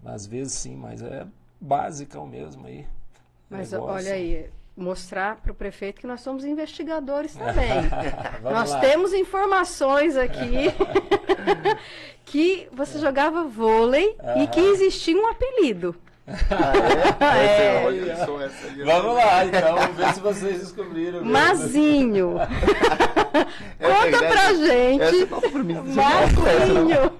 Às vezes sim, mas é basicão mesmo aí. Mas negócio. olha aí, mostrar para o prefeito que nós somos investigadores também. nós lá. temos informações aqui que você jogava vôlei e que existia um apelido. Ah, é? é. é. Vamos lá, então, vamos ver se vocês descobriram. Mazinho. Conta pra gente. Essa é Mazinho.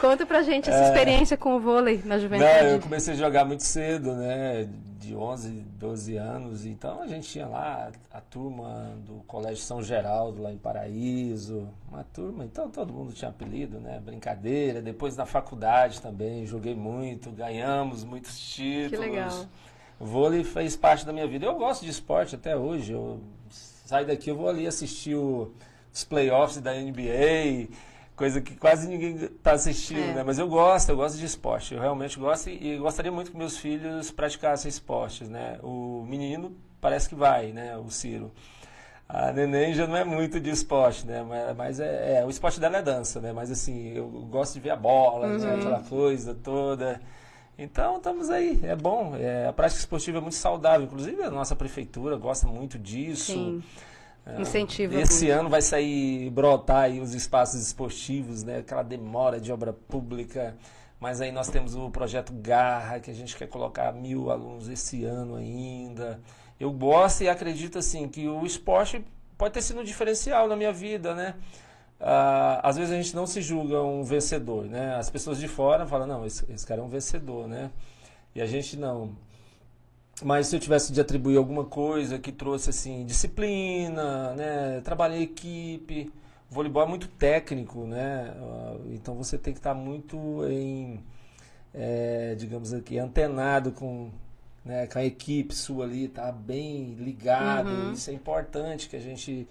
Conta pra gente essa É. experiência com o vôlei na Não, juventude. eu comecei a jogar muito cedo, né? De 11, 12 anos. Então a gente tinha lá a turma do Colégio São Geraldo, lá em Paraíso. Uma turma, então todo mundo tinha apelido, né? Brincadeira. Depois na faculdade também, joguei muito, ganhamos muitos títulos. Que legal. O vôlei fez parte da minha vida. Eu gosto de esporte até hoje. Eu saio daqui, eu vou ali assistir o- os playoffs da NBA, coisa que quase ninguém está assistindo, É. né? Mas eu gosto, eu gosto de esporte. Eu realmente gosto e, e gostaria muito que meus filhos praticassem esportes, né? O menino parece que vai, né? O Ciro. A neném já não é muito de esporte, né? Mas, mas é, é, o esporte dela é dança, né? Mas assim, eu gosto de ver a bola, né? Uhum. aquela coisa toda. Então estamos aí, é bom. É, a prática esportiva é muito saudável. Inclusive a nossa prefeitura gosta muito disso. Sim. É, Incentiva Esse ano vai sair, brotar aí os espaços esportivos, né? Aquela demora de obra pública. Mas aí nós temos o projeto Garra, que a gente quer colocar mil alunos esse ano ainda. Eu gosto e acredito assim que o esporte pode ter sido um diferencial na minha vida, né? Ah, às vezes a gente não se julga um vencedor, né? As pessoas de fora falam, não, esse, esse cara é um vencedor, né? E a gente não. Mas se eu tivesse de atribuir alguma coisa que trouxe assim disciplina, né, trabalho em equipe, o voleibol é muito técnico, né? Ah, Então você tem que estar muito em, eh, digamos aqui, antenado com, né, com a equipe sua ali, tá bem ligado. Uhum. Isso é importante que a gente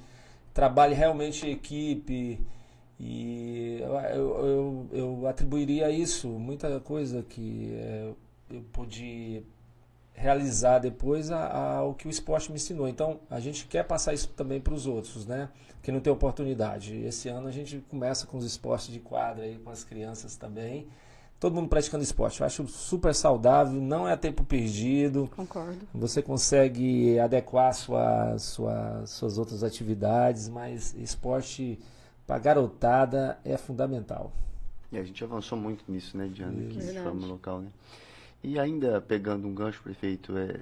trabalhe realmente em equipe. E eu, eu, eu, eu atribuiria a isso muita coisa que eh, eu pude realizar depois a- ao que o esporte me ensinou. Então, a gente quer passar isso também para os outros, né? Que não tem oportunidade. Esse ano a gente começa com os esportes de quadra aí com as crianças também. Todo mundo praticando esporte. Eu acho super saudável, não é tempo perdido. Concordo. Você consegue adequar sua, sua, suas outras atividades, mas esporte para garotada é fundamental. E a gente avançou muito nisso, né, Diana, aqui de Verdade. forma local, né? E ainda pegando um gancho, prefeito, é,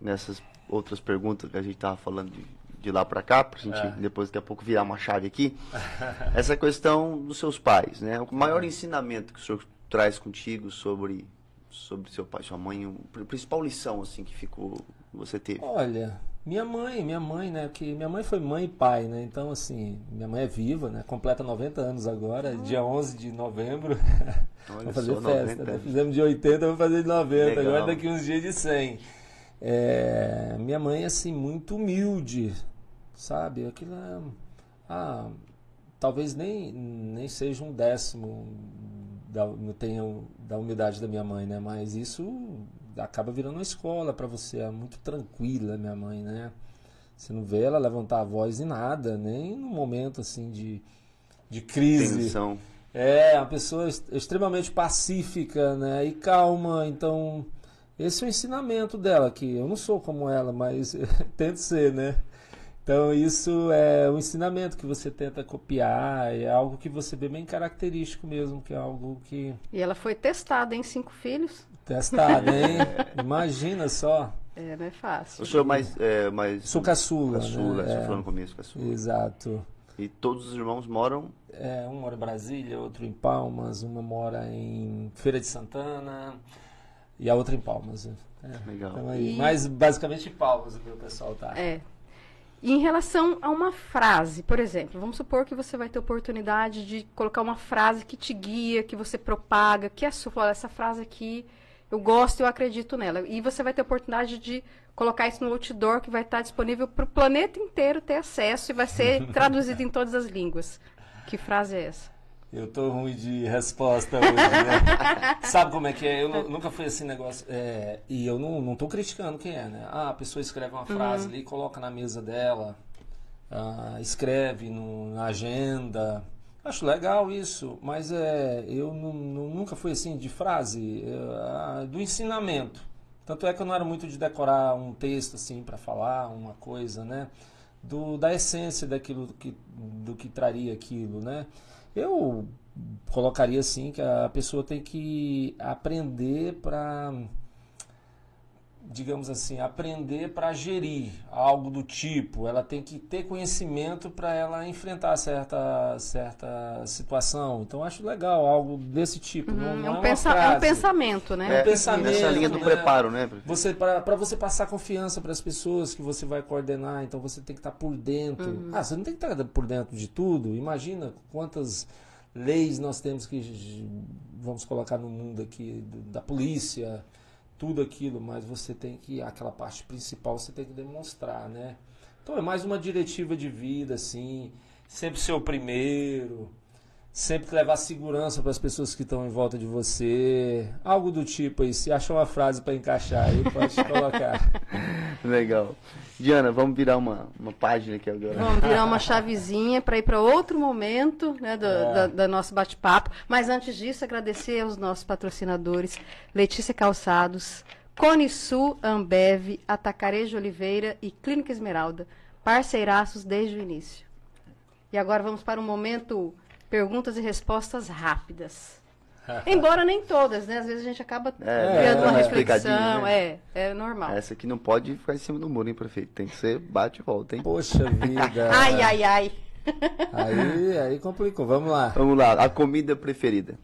nessas outras perguntas que a gente estava falando de, de lá para cá, para a gente É. depois daqui a pouco virar uma chave aqui, essa questão dos seus pais, né? O maior ensinamento que o senhor traz contigo sobre sobre seu pai, sua mãe, a principal lição assim que ficou você teve. Olha, minha mãe, minha mãe, né? Que minha mãe foi mãe e pai, né? Então, assim, minha mãe é viva, né? Completa 90 anos agora, dia 11 de novembro. Olha Vamos fazer festa. 90 né? Fizemos de 80, vamos fazer de 90. Legal. Agora daqui uns dias de 100. É, minha mãe, assim, muito humilde, sabe? Aquilo é... Ah, talvez nem, nem seja um décimo da, tenha da humildade da minha mãe, né? Mas isso acaba virando uma escola para você. É muito tranquila, minha mãe, né? Você não vê ela levantar a voz em nada, nem num momento assim de, de crise. Tensão. É, uma pessoa ex- extremamente pacífica, né? E calma. Então, esse é o ensinamento dela, que eu não sou como ela, mas tento ser, né? Então, isso é um ensinamento que você tenta copiar, é algo que você vê bem característico mesmo, que é algo que E ela foi testada em cinco filhos. Testado, hein? Imagina só. É, não é fácil. O senhor mais é, mais Sou caçula, caçula, né? você É. falou no começo, caçula. Exato. E todos os irmãos moram É, um mora em Brasília, outro em Palmas, uma mora em Feira de Santana e a outra em Palmas. É, Legal. então aí, E- Mas basicamente em Palmas o meu pessoal tá. É. E em relação a uma frase, por exemplo, vamos supor que você vai ter oportunidade de colocar uma frase que te guia, que você propaga, que é sua, essa frase aqui eu gosto, eu acredito nela. E você vai ter oportunidade de colocar isso no outdoor que vai estar disponível para o planeta inteiro ter acesso e vai ser traduzido em todas as línguas. Que frase é essa? Eu tô ruim de resposta hoje, né? Sabe como é que é? Eu nu- nunca fui assim negócio. é, e eu não, não tô criticando quem é, né? Ah, a pessoa escreve uma frase ali, coloca na mesa dela, ah, escreve no- na agenda. Acho legal isso, mas é, eu nu- nu- nunca fui assim de frase, ah, do ensinamento. Tanto é que eu não era muito de decorar um texto assim para falar uma coisa, né? Do, da essência daquilo que, do que traria aquilo, né? Eu colocaria assim que a pessoa tem que aprender para digamos assim, aprender para gerir algo do tipo. Ela tem que ter conhecimento para ela enfrentar certa, certa situação. Então acho legal algo desse tipo. Uhum, não, não é, um é, pensa é, um pensamento, né? É, um pensamento. Nessa linha do né? preparo, né? Você para você passar confiança para as pessoas que você vai coordenar, então você tem que estar tá por dentro. Uhum. Ah, você não tem que estar tá por dentro de tudo. Imagina quantas leis nós temos que vamos colocar no mundo aqui da polícia tudo aquilo, mas você tem que, aquela parte principal você tem que demonstrar, né? Então é mais uma diretiva de vida, assim, sempre ser o primeiro, sempre levar segurança para as pessoas que estão em volta de você, algo do tipo aí. Se achou uma frase para encaixar aí, pode colocar. Legal. Diana, vamos virar uma, uma página aqui agora. Vamos virar uma chavezinha para ir para outro momento né, do, é. da, da, nosso bate-papo. Mas antes disso, agradecer aos nossos patrocinadores, Letícia Calçados, Cone Sul, Ambev, Atacarejo Oliveira e Clínica Esmeralda, parceiraços desde o início. E agora vamos para um momento perguntas e respostas rápidas. Embora nem todas, né? Às vezes a gente acaba é, criando uma reflexão. Né? É, é normal. Essa aqui não pode ficar em cima do muro, hein, prefeito? Tem que ser bate e volta, hein? Poxa vida. ai, ai, ai. Aí, aí complicou. Vamos lá. Vamos lá. A comida preferida.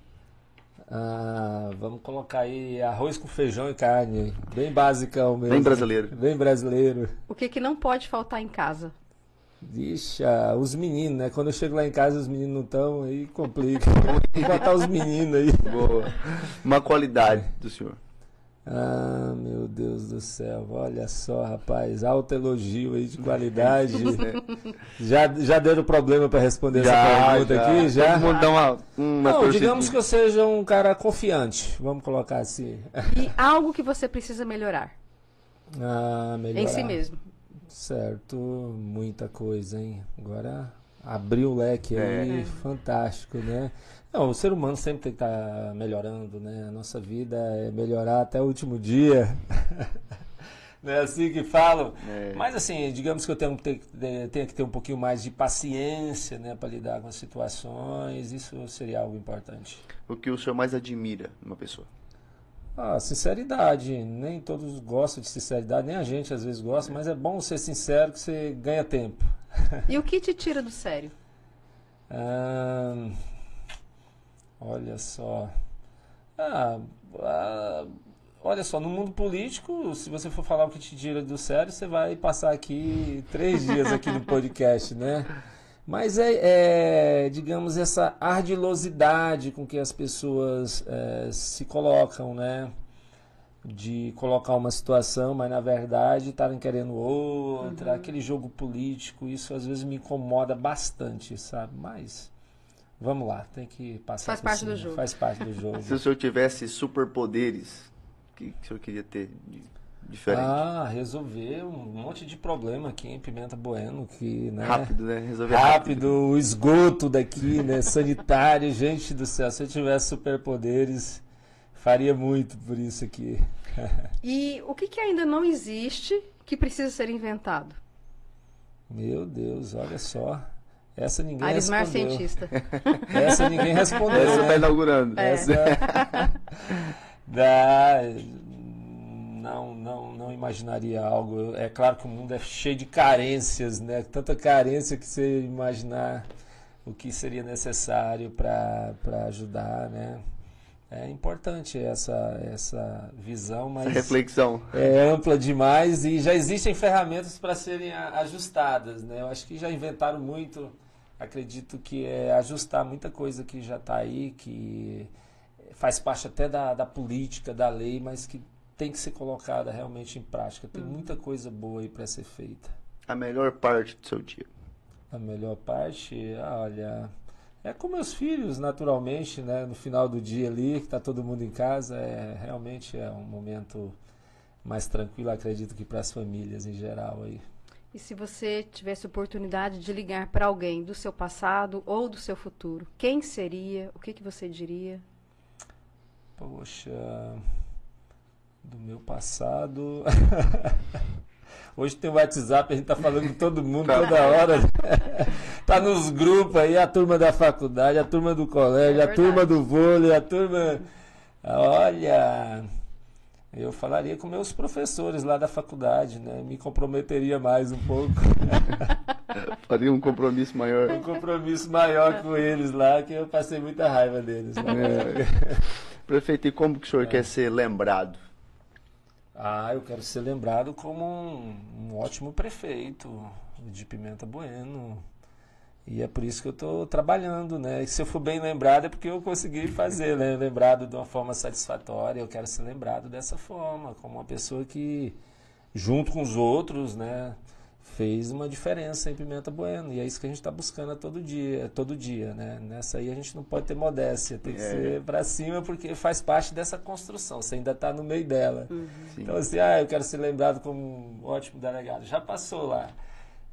Ah, vamos colocar aí arroz com feijão e carne. Bem basicão mesmo. Bem brasileiro. Bem brasileiro. O que, que não pode faltar em casa? Vixe, os meninos, né? Quando eu chego lá em casa os meninos não estão, aí complica. Tem que botar os meninos aí. Boa. Uma qualidade do senhor. Ah, meu Deus do céu, olha só, rapaz, alto elogio aí de qualidade. já, já deu problema para responder já, essa pergunta já. aqui? Já. Vamos dar uma, uma Não, digamos que eu seja um cara confiante, vamos colocar assim. E algo que você precisa melhorar? Ah, melhorar. Em si mesmo. Certo, muita coisa, hein? Agora abriu o leque aí, é. fantástico, né? Não, o ser humano sempre tem que estar tá melhorando, né? A nossa vida é melhorar até o último dia. Não é assim que falam? É. Mas assim, digamos que eu tenho, tenho, tenho, que ter um pouquinho mais de paciência, né? Para lidar com as situações. Isso seria algo importante. O que o senhor mais admira numa pessoa? Ah, sinceridade. Nem todos gostam de sinceridade, nem a gente às vezes gosta, mas é bom ser sincero que você ganha tempo. E o que te tira do sério? Ah, olha só. Ah, ah, olha só, no mundo político, se você for falar o que te tira do sério, você vai passar aqui três dias aqui no podcast, né? Mas é, é, digamos, essa ardilosidade com que as pessoas é, se colocam, né? De colocar uma situação, mas na verdade estarem querendo outra, uhum. aquele jogo político, isso às vezes me incomoda bastante, sabe? Mas vamos lá, tem que passar Faz parte cima, do jogo. Faz parte do jogo. Se o senhor tivesse superpoderes, o que, que o senhor queria ter? Diferente. Ah, resolver um monte de problema aqui em Pimenta Bueno, que, né? Rápido, né? Resolver rápido. rápido. O esgoto daqui, né? Sanitário, gente do céu. Se eu tivesse superpoderes, faria muito por isso aqui. e o que, que ainda não existe que precisa ser inventado? Meu Deus, olha só. Essa ninguém Arismar respondeu. cientista. Essa ninguém respondeu. Essa está né? inaugurando. É. Essa... da não, não, não imaginaria algo. É claro que o mundo é cheio de carências, né? Tanta carência que você imaginar o que seria necessário para ajudar, né? É importante essa, essa visão, mas essa reflexão é ampla demais e já existem ferramentas para serem ajustadas, né? Eu acho que já inventaram muito, acredito que é ajustar muita coisa que já está aí, que faz parte até da, da política, da lei, mas que tem que ser colocada realmente em prática. Tem hum. muita coisa boa aí para ser feita. A melhor parte do seu dia? A melhor parte, olha, é com meus filhos, naturalmente, né? No final do dia ali, que está todo mundo em casa, é realmente é um momento mais tranquilo, acredito que para as famílias em geral aí. E se você tivesse oportunidade de ligar para alguém do seu passado ou do seu futuro, quem seria? O que, que você diria? Poxa, do meu passado. Hoje tem o WhatsApp, a gente tá falando com todo mundo tá. toda hora. tá nos grupos aí, a turma da faculdade, a turma do colégio, é a turma do vôlei, a turma. Olha. Eu falaria com meus professores lá da faculdade, né? Me comprometeria mais um pouco. Faria um compromisso maior. um compromisso maior com eles lá, que eu passei muita raiva deles. É. Prefeito, e como que o senhor é. quer ser lembrado? Ah, eu quero ser lembrado como um, um ótimo prefeito de Pimenta Bueno, e é por isso que eu estou trabalhando, né? E se eu for bem lembrado é porque eu consegui fazer, né? Lembrado de uma forma satisfatória. Eu quero ser lembrado dessa forma, como uma pessoa que, junto com os outros, né? Fez uma diferença em Pimenta Bueno. E é isso que a gente está buscando a todo dia, todo dia, né? Nessa aí a gente não pode ter modéstia, tem que é. ser para cima porque faz parte dessa construção. Você ainda está no meio dela. Uhum. Então assim, ah, eu quero ser lembrado como um ótimo delegado. Já passou lá.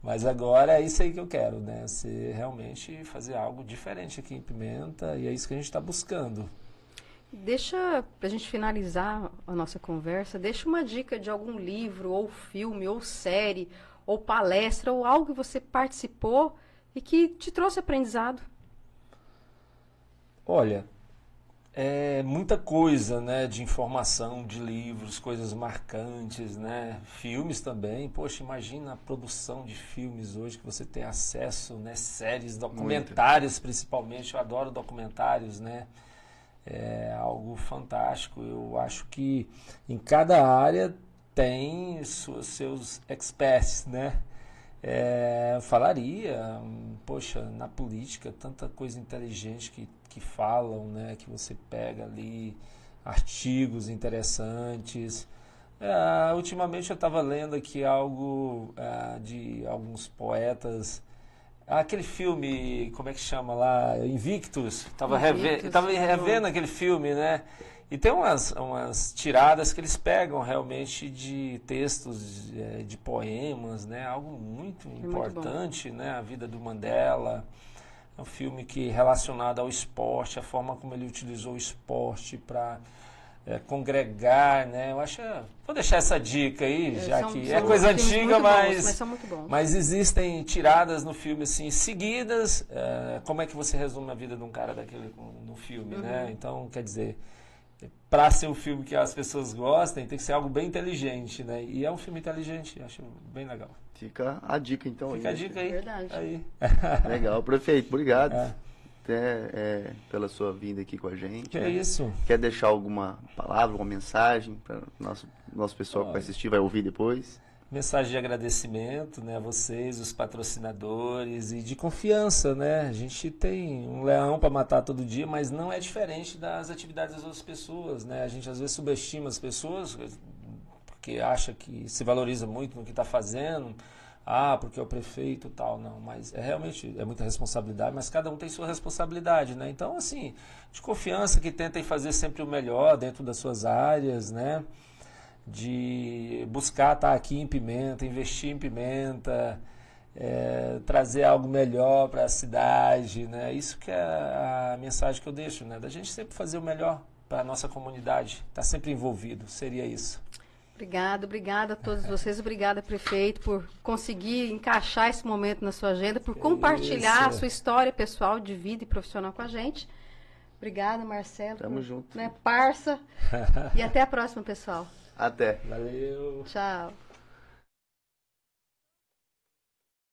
Mas agora é isso aí que eu quero, né? Ser realmente fazer algo diferente aqui em Pimenta e é isso que a gente está buscando. Deixa, para a gente finalizar a nossa conversa, deixa uma dica de algum livro, ou filme, ou série, ou palestra, ou algo que você participou e que te trouxe aprendizado. Olha, é muita coisa, né, de informação, de livros, coisas marcantes, né, filmes também. Poxa, imagina a produção de filmes hoje que você tem acesso, né, séries, documentários Muito. principalmente. Eu adoro documentários, né. É algo fantástico. Eu acho que em cada área tem seus, seus experts, né? É, falaria, poxa, na política, tanta coisa inteligente que que falam, né, que você pega ali artigos interessantes. É, ultimamente eu estava lendo aqui algo é, de alguns poetas. Aquele filme, como é que chama lá? Invictus. Estava tava revendo aquele filme, né? E tem umas, umas tiradas que eles pegam realmente de textos, de, é, de poemas, né? Algo muito é importante, muito né? A vida do Mandela. É um filme que relacionado ao esporte, a forma como ele utilizou o esporte para é, congregar, né? Eu acho, vou deixar essa dica aí, é, já são, que são é coisa antiga, mas bons, mas, mas, existem tiradas no filme assim seguidas. É, como é que você resume a vida de um cara daquele no filme, né? uhum. né? Então, quer dizer, para ser um filme que as pessoas gostem, tem que ser algo bem inteligente, né? E é um filme inteligente, acho bem legal. Fica a dica, então. Fica aí, a dica aí. Verdade. Aí. Legal. Prefeito, obrigado. É. Até, é, pela sua vinda aqui com a gente. Que né? é isso. Quer deixar alguma palavra, uma mensagem para o nosso, nosso pessoal Olha. que vai assistir, vai ouvir depois? Mensagem de agradecimento né, a vocês, os patrocinadores e de confiança. Né? A gente tem um leão para matar todo dia, mas não é diferente das atividades das outras pessoas. Né? A gente às vezes subestima as pessoas porque acha que se valoriza muito no que está fazendo. Ah, porque é o prefeito tal. Não, mas é realmente é muita responsabilidade, mas cada um tem sua responsabilidade. Né? Então, assim, de confiança que tentem fazer sempre o melhor dentro das suas áreas, né? De buscar estar aqui em Pimenta, investir em Pimenta, é, trazer algo melhor para a cidade, né? Isso que é a mensagem que eu deixo, né? Da gente sempre fazer o melhor para a nossa comunidade, estar tá sempre envolvido, seria isso. Obrigada, obrigada a todos vocês, obrigada prefeito por conseguir encaixar esse momento na sua agenda, por compartilhar isso. a sua história pessoal de vida e profissional com a gente. Obrigada, Marcelo. Tamo por, junto. Né, parça. e até a próxima, pessoal. Até. Valeu. Tchau.